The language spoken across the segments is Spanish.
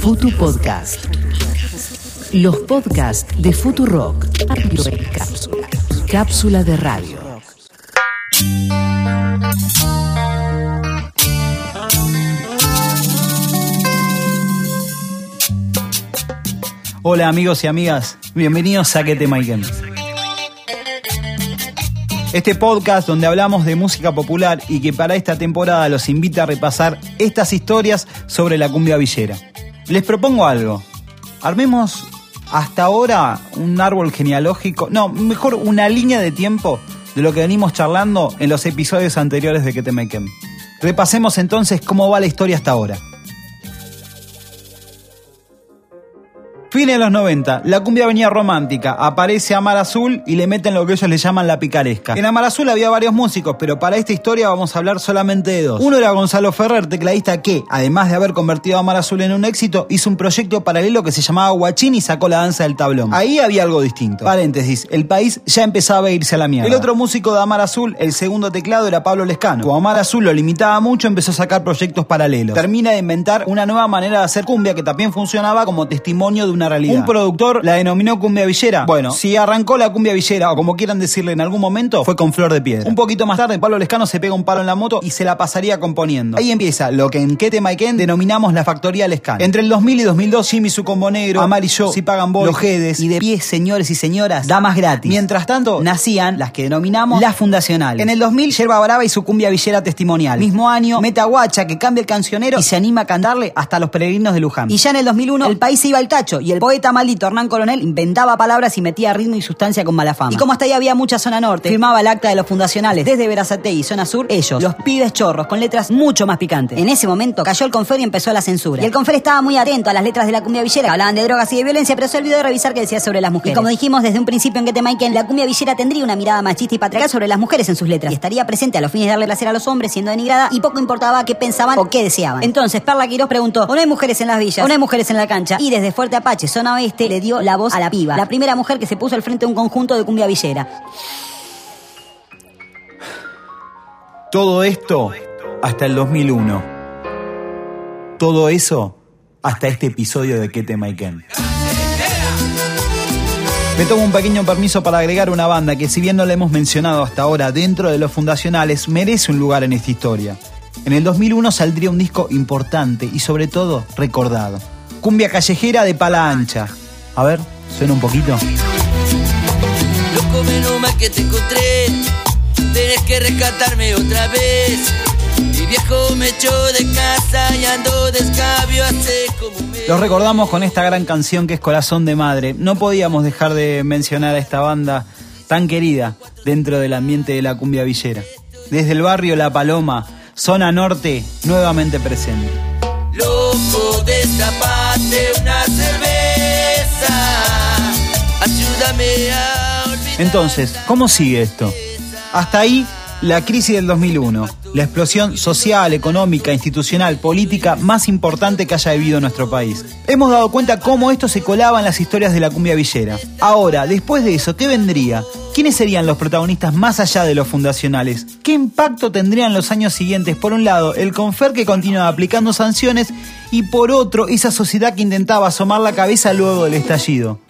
Futu Podcast. Los podcasts de Futu Rock. Cápsula. Cápsula de radio. Hola amigos y amigas, bienvenidos a Que te Maiken. Este podcast donde hablamos de música popular y que para esta temporada los invita a repasar estas historias sobre la cumbia villera. Les propongo algo. Armemos hasta ahora un árbol genealógico, no, mejor una línea de tiempo de lo que venimos charlando en los episodios anteriores de Que te Maiken. Repasemos entonces cómo va la historia hasta ahora. Fines de los 90, la cumbia venía romántica, aparece Amar Azul y le meten lo que ellos le llaman la picaresca. En Amar Azul había varios músicos, pero para esta historia vamos a hablar solamente de dos. Uno era Gonzalo Ferrer, tecladista que, además de haber convertido a Amar Azul en un éxito, hizo un proyecto paralelo que se llamaba Guachín y sacó la danza del tablón. Ahí había algo distinto. Paréntesis, el país ya empezaba a irse a la mierda. El otro músico de Amar Azul, el segundo teclado, era Pablo Lescano. Como Amar Azul lo limitaba mucho, empezó a sacar proyectos paralelos. Termina de inventar una nueva manera de hacer cumbia que también funcionaba como testimonio de una realidad. Un productor la denominó cumbia villera. Bueno, si arrancó la cumbia villera, o como quieran decirle en algún momento, fue con Flor de Piedra. Un poquito más tarde, Pablo Lescano se pega un palo en la moto y se la pasaría componiendo. Ahí empieza lo que en Kete Maiken denominamos la factoría Lescano. Entre el 2000 y 2002, Jimmy su combo negro, Amar y yo, si pagan boy, los Jedes, y de pie, señores y señoras, damas gratis. Mientras tanto, nacían las que denominamos las fundacionales. En el 2000, Yerba Brava y su cumbia villera testimonial. Mismo año, Meta Guacha, que cambia el cancionero y se anima a cantarle hasta los peregrinos de Luján. Y ya en el 2001, el país se iba al tacho y el poeta maldito Hernán Coronel inventaba palabras y metía ritmo y sustancia con mala fama. Y como hasta ahí había mucha zona norte, firmaba el acta de los fundacionales desde Verazate y zona sur, ellos, los pibes chorros, con letras mucho más picantes. En ese momento cayó el confer y empezó la censura. Y el confer estaba muy atento a las letras de la cumbia villera, hablaban de drogas y de violencia, pero se olvidó de revisar qué decía sobre las mujeres. Y como dijimos desde un principio en que Maiken, la cumbia villera tendría una mirada machista y patriarcal sobre las mujeres en sus letras. Y estaría presente a los fines de darle placer a los hombres siendo denigrada y poco importaba qué pensaban o qué deseaban. Entonces Perla Quiroz preguntó, ¿o no hay mujeres en las villas? ¿O no hay mujeres en la cancha? Y desde Fuerte Apache, zona oeste, le dio la voz a la piba, la primera mujer que se puso al frente de un conjunto de cumbia villera. Todo esto hasta el 2001. Todo eso hasta este episodio de Kete Maiken. Me tomo un pequeño permiso para agregar una banda que si bien no la hemos mencionado hasta ahora dentro de los fundacionales, merece un lugar en esta historia. En el 2001 saldría un disco importante y sobre todo recordado. Cumbia callejera de pala ancha. A ver, suena un poquito. Loco, menos mal que te encontré. Tenés que rescatarme otra vez. Mi viejo me echó de casa y ando de escabio hace como un mes. Los recordamos con esta gran canción que es Corazón de Madre. No podíamos dejar de mencionar a esta banda tan querida dentro del ambiente de la cumbia villera. Desde el barrio La Paloma, zona norte, nuevamente presente. Entonces, ¿cómo sigue esto? Hasta ahí, la crisis del 2001, la explosión social, económica, institucional, política más importante que haya vivido nuestro país. Hemos dado cuenta cómo esto se colaba en las historias de la cumbia villera. Ahora, después de eso, ¿qué vendría? ¿Quiénes serían los protagonistas más allá de los fundacionales? ¿Qué impacto tendrían los años siguientes? Por un lado, el Confer que continuaba aplicando sanciones y por otro, esa sociedad que intentaba asomar la cabeza luego del estallido.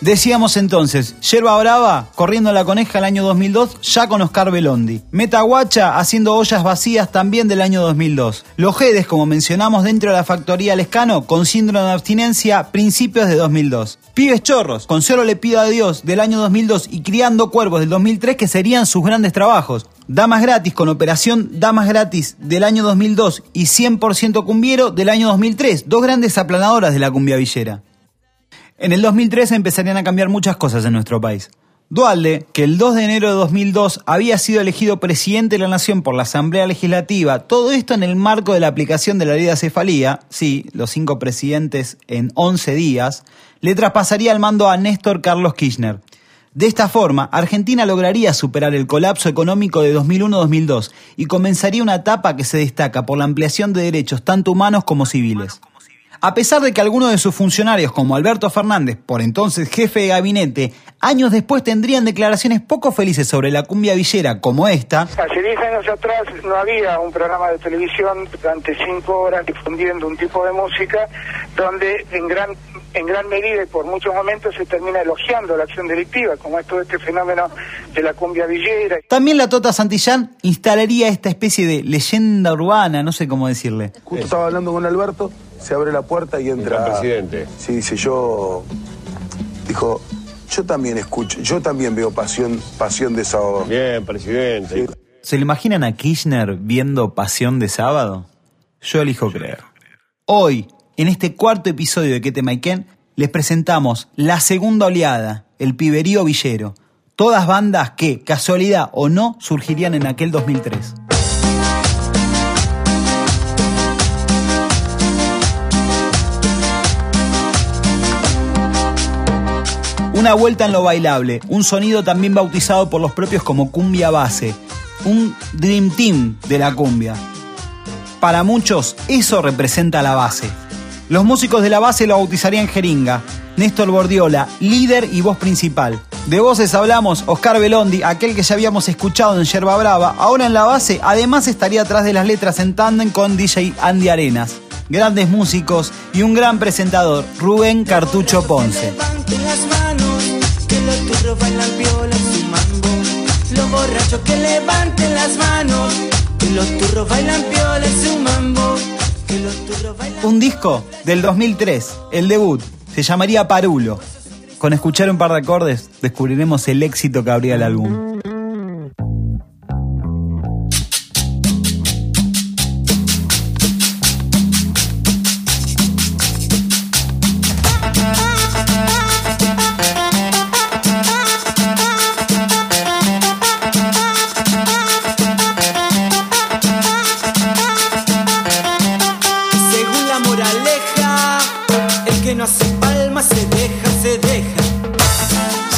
Decíamos entonces, Yerba Brava corriendo la coneja el año 2002 ya con Oscar Belondi. Metaguacha haciendo ollas vacías también del año 2002. Los Jedes, como mencionamos dentro de la factoría Lescano, con síndrome de abstinencia principios de 2002. Pibes Chorros, con Solo le pido a Dios del año 2002 y Criando Cuervos del 2003 que serían sus grandes trabajos. Damas Gratis con Operación Damas Gratis del año 2002 y 100% Cumbiero del año 2003, dos grandes aplanadoras de la cumbia villera. En el 2013 empezarían a cambiar muchas cosas en nuestro país. Dualde, que el 2 de enero de 2002 había sido elegido presidente de la Nación por la Asamblea Legislativa, todo esto en el marco de la aplicación de la ley de acefalía, sí, los cinco presidentes en 11 días, le traspasaría el mando a Néstor Carlos Kirchner. De esta forma, Argentina lograría superar el colapso económico de 2001-2002 y comenzaría una etapa que se destaca por la ampliación de derechos tanto humanos como civiles. A pesar de que algunos de sus funcionarios, como Alberto Fernández, por entonces jefe de gabinete, años después tendrían declaraciones poco felices sobre la cumbia villera como esta. Hace 10 años atrás no había un programa de televisión durante 5 horas difundiendo un tipo de música donde en gran en gran medida y por muchos momentos se termina elogiando la acción delictiva, como es todo este fenómeno de la cumbia villera. También la Tota Santillán instalaría esta especie de leyenda urbana, no sé cómo decirle. Justo estaba hablando con Alberto, se abre la puerta y entra. El presidente. Sí, dice yo. Dijo, yo también escucho, yo también veo pasión, pasión de sábado. Bien, presidente. ¿Se lo imaginan a Kirchner viendo Pasión de Sábado? Yo elijo creer. Hoy, en este cuarto episodio de Que te Maiken, les presentamos la segunda oleada, el piberío villero. Todas bandas que, casualidad o no, surgirían en aquel 2003. Una vuelta en lo bailable, un sonido también bautizado por los propios como cumbia base, un dream team de la cumbia. Para muchos, eso representa la base. Los músicos de la base lo bautizarían Jeringa, Néstor Bordiola, líder y voz principal. De voces hablamos Oscar Belondi, aquel que ya habíamos escuchado en Yerba Brava, ahora en la base, además estaría atrás de las letras en tándem con DJ Andy Arenas. Grandes músicos y un gran presentador, Rubén Cartucho Ponce. Los borrachos que levanten las manos, que los turros bailan piola en su mambo. Un disco del 2003, el debut, se llamaría Parulo. Con escuchar un par de acordes descubriremos el éxito que habría el álbum.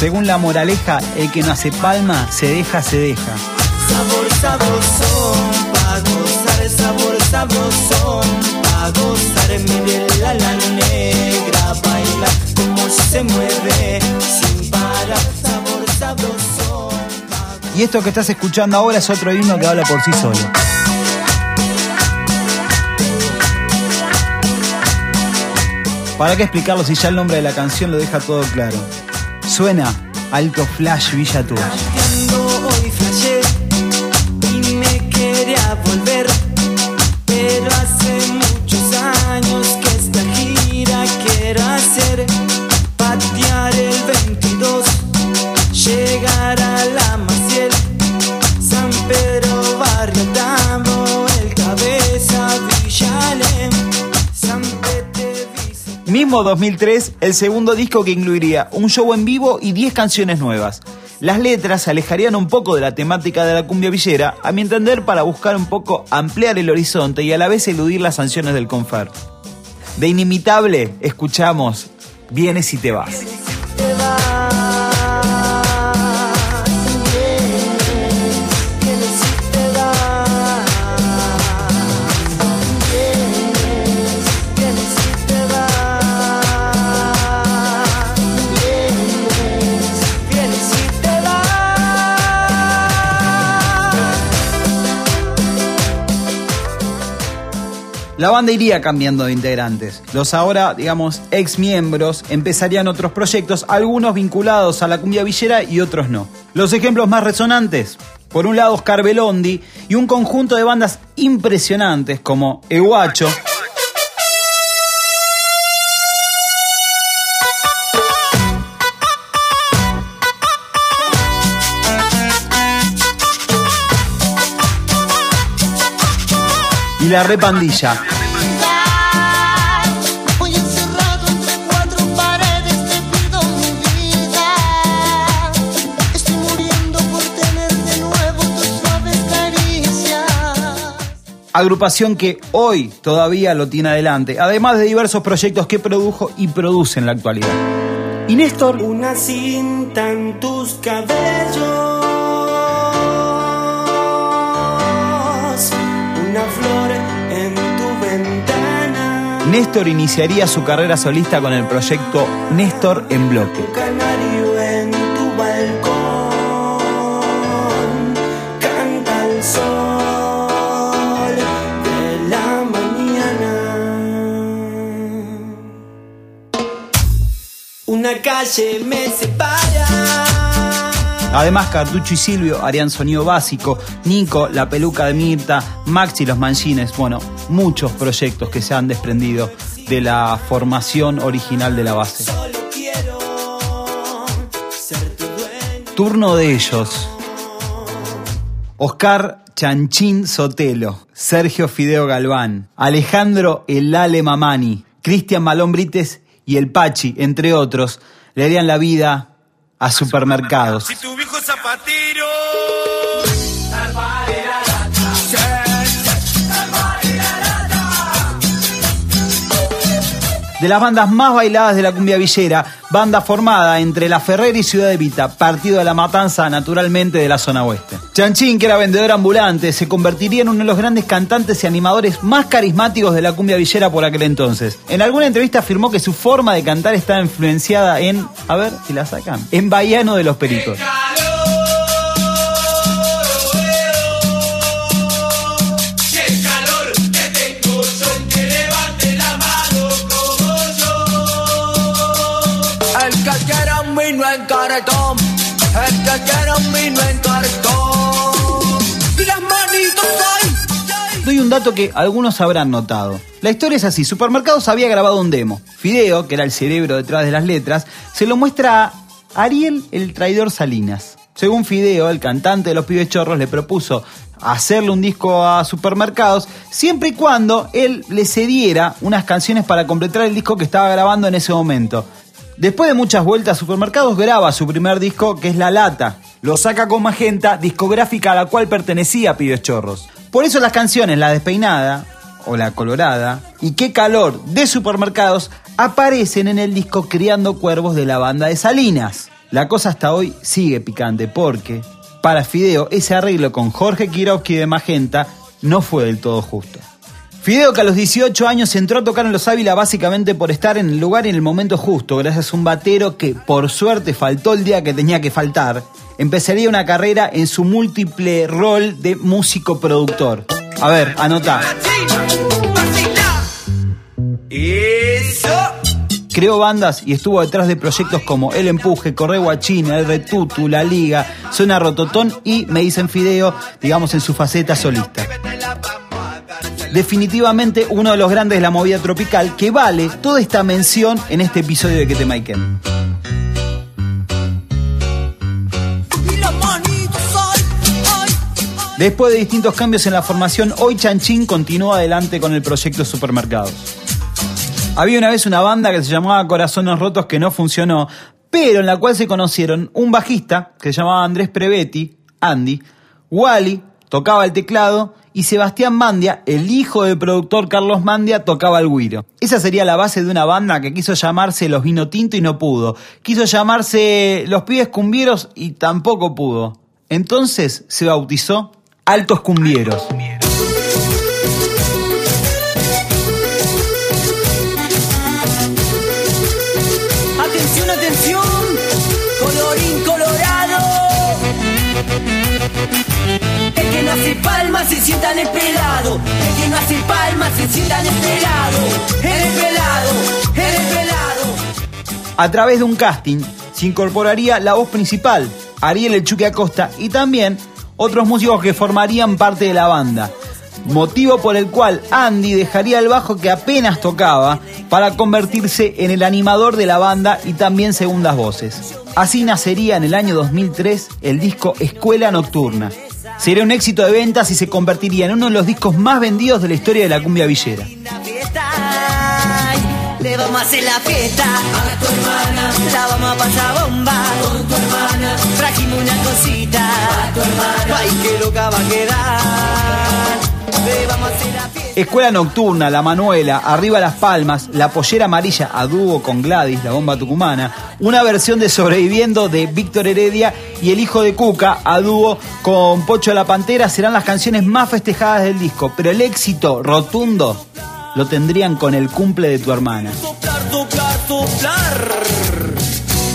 Según la moraleja, el que no hace palma, se deja, se deja. Sabor, sabrosón, pa' gozar, sabor, sabrosón, pa' gozar. Mírela a la negra, baila como se mueve, sin parar. Sabor, sabrosón. Y esto que estás escuchando ahora es otro himno que habla por sí solo. ¿Para qué explicarlo si ya el nombre de la canción lo deja todo claro? Suena Alto Flash Villa. Vice. Mismo 2003, el segundo disco que incluiría un show en vivo y 10 canciones nuevas. Las letras se alejarían un poco de la temática de la cumbia villera, a mi entender para buscar un poco ampliar el horizonte y a la vez eludir las sanciones del Confer. De inimitable, escuchamos Vienes y te vas. La banda iría cambiando de integrantes. Los ahora, digamos, ex miembros empezarían otros proyectos, algunos vinculados a la cumbia villera y otros no. Los ejemplos más resonantes. Por un lado, Oscar Belondi y un conjunto de bandas impresionantes como Eguacho, y la Repandilla. Agrupación que hoy todavía lo tiene adelante, además de diversos proyectos que produjo y produce en la actualidad. Y Néstor, Una cinta en tus cabellos. Una flor en tu ventana. Néstor iniciaría su carrera solista con el proyecto Néstor en bloque. Una calle me separa. Además, Cartucho y Silvio harían sonido básico, Nico, la peluca de Mirta, Maxi, los manchines, bueno, muchos proyectos que se han desprendido de la formación original de la base. Turno de ellos. Oscar Chanchín Sotelo, Sergio Fideo Galván, Alejandro Elale Mamani, Cristian Malón Brites y El Pachi, entre otros, le harían la vida a supermercados. Si tu viejo zapatero. De las bandas más bailadas de la cumbia villera, banda formada entre La Ferrera y Ciudad de Vita, partido de la matanza naturalmente de la zona oeste. Chanchín, que era vendedor ambulante, se convertiría en uno de los grandes cantantes y animadores más carismáticos de la cumbia villera por aquel entonces. En alguna entrevista afirmó que su forma de cantar estaba influenciada en, a ver si la sacan, en Bahiano de los Pericos. Un vino las manitos. Doy un dato que algunos habrán notado. La historia es así, Supermercados había grabado un demo. Fideo, que era el cerebro detrás de las letras, se lo muestra a Ariel el traidor Salinas. Según Fideo, el cantante de los pibes chorros le propuso hacerle un disco a Supermercados siempre y cuando él le cediera unas canciones para completar el disco que estaba grabando en ese momento. Después de muchas vueltas, Supermercados graba su primer disco, que es La Lata. Lo saca con Magenta, discográfica a la cual pertenecía Pibes Chorros. Por eso las canciones La Despeinada o La Colorada y Qué Calor de Supermercados aparecen en el disco Criando Cuervos de la banda de Salinas. La cosa hasta hoy sigue picante porque, para Fideo, ese arreglo con Jorge Kirovsky de Magenta no fue del todo justo. Fideo que a los 18 años entró a tocar en Los Ávila básicamente por estar en el lugar y en el momento justo, gracias a un batero que por suerte faltó el día que tenía que faltar, empezaría una carrera en su múltiple rol de músico productor. A ver, anota. Creó bandas y estuvo detrás de proyectos como El Empuje, Corre Guachina, El Retutu, La Liga, Zona Rototón y Me Dicen Fideo, digamos en su faceta solista. Definitivamente uno de los grandes de la movida tropical que vale toda esta mención en este episodio de Que te Maiken. Después de distintos cambios en la formación, hoy Chanchín continúa adelante con el proyecto Supermercados. Había una vez una banda que se llamaba Corazones Rotos que no funcionó, pero en la cual se conocieron un bajista que se llamaba Andrés Prevetti, Andy, Wally tocaba el teclado y Sebastián Mandia, el hijo del productor Carlos Mandia, tocaba el güiro. Esa sería la base de una banda que quiso llamarse Los Vino Tinto y no pudo. Quiso llamarse Los Pibes Cumbieros y tampoco pudo. Entonces se bautizó Altos Cumbieros. Se sienta en el pelado. El que no hace palmas se sienta en el pelado. Pelado. A través de un casting se incorporaría la voz principal, Ariel El Chuque Acosta, y también otros músicos que formarían parte de la banda. Motivo por el cual Andy dejaría el bajo que apenas tocaba para convertirse en el animador de la banda y también segundas voces. Así nacería en el año 2003 el disco Escuela Nocturna. Sería un éxito de ventas y se convertiría en uno de los discos más vendidos de la historia de la cumbia villera. Tu que va a quedar, le vamos a hacer la fiesta. Escuela Nocturna, La Manuela, Arriba Las Palmas, La Pollera Amarilla a dúo con Gladys, la bomba tucumana, una versión de Sobreviviendo de Víctor Heredia y El Hijo de Cuca a dúo con Pocho la Pantera serán las canciones más festejadas del disco, pero el éxito rotundo lo tendrían con el cumple de tu hermana.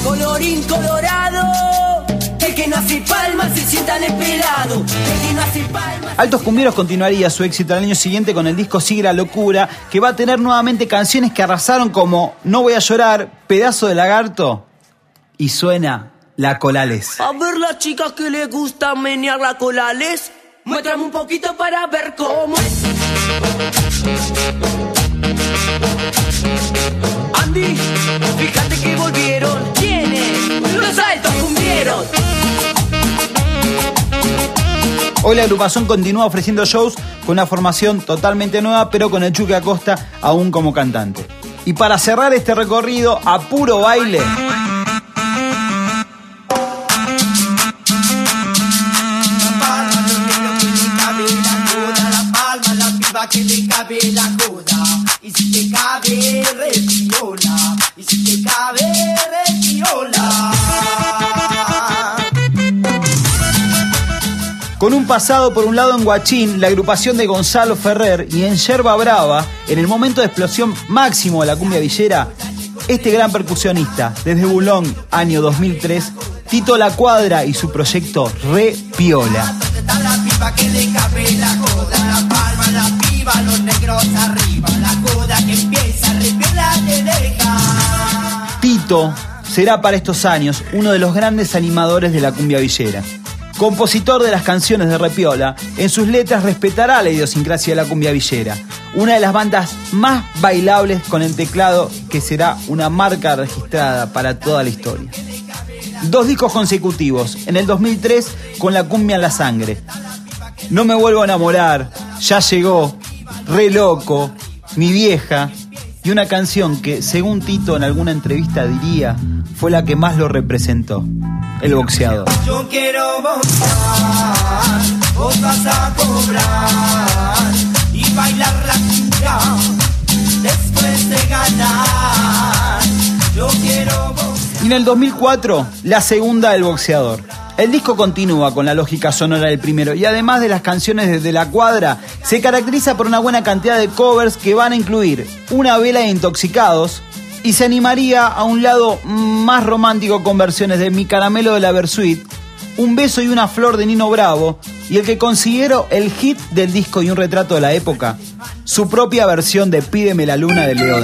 Colorín colorado. Altos Cumbieros continuaría su éxito al año siguiente con el disco Sigue la Locura, que va a tener nuevamente canciones que arrasaron como No voy a llorar, Pedazo de lagarto y suena La Colales. A ver las chicas que les gusta menear la colales. Muéstrame un poquito para ver cómo es. Andy, fíjate que volvieron. ¿Quiénes? Los altos cumbieros. Hoy la agrupación continúa ofreciendo shows con una formación totalmente nueva, pero con el Chuque Acosta aún como cantante. Y para cerrar este recorrido a puro baile, Con un pasado por un lado en Guachín, la agrupación de Gonzalo Ferrer y en Yerba Brava, en el momento de explosión máximo de la cumbia villera, este gran percusionista, desde Bulón, año 2003, Tito La Cuadra y su proyecto Re Piola. Tito será para estos años uno de los grandes animadores de la cumbia villera. Compositor de las canciones de Repiola, en sus letras respetará la idiosincrasia de la cumbia villera, una de las bandas más bailables con el teclado que será una marca registrada para toda la historia. Dos discos consecutivos, en el 2003 con la cumbia en la sangre. No me vuelvo a enamorar, ya llegó, re loco, mi vieja, y una canción que, según Tito en alguna entrevista diría, fue la que más lo representó, el boxeador. Yo quiero boxear, vos vas a cobrar y bailar la cumbia después de ganar. Yo quiero boxear. Y en el 2004, la segunda del boxeador. El disco continúa con la lógica sonora del primero y además de las canciones desde la cuadra, se caracteriza por una buena cantidad de covers que van a incluir una vela de intoxicados y se animaría a un lado más romántico con versiones de Mi Caramelo de la Versuit, Un beso y una flor de Nino Bravo y el que considero el hit del disco y un retrato de la época, su propia versión de Pídeme la luna de Leo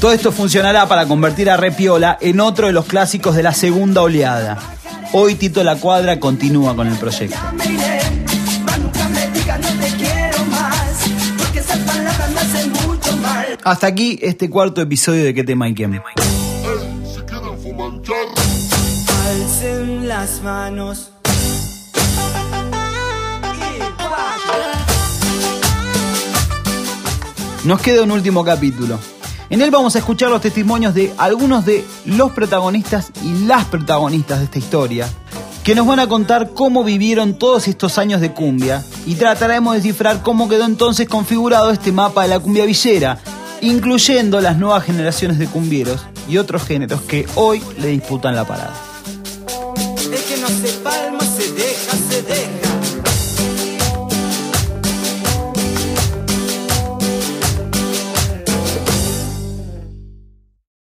Todo esto funcionará para convertir a Repiola en otro de los clásicos de la segunda oleada. Hoy Tito La Cuadra continúa con el proyecto. Hasta aquí este cuarto episodio de Que tema y quién. Nos queda un último capítulo. En él vamos a escuchar los testimonios de algunos de los protagonistas y las protagonistas de esta historia, que nos van a contar cómo vivieron todos estos años de cumbia y trataremos de descifrar cómo quedó entonces configurado este mapa de la cumbia villera, incluyendo las nuevas generaciones de cumbieros y otros géneros que hoy le disputan la parada.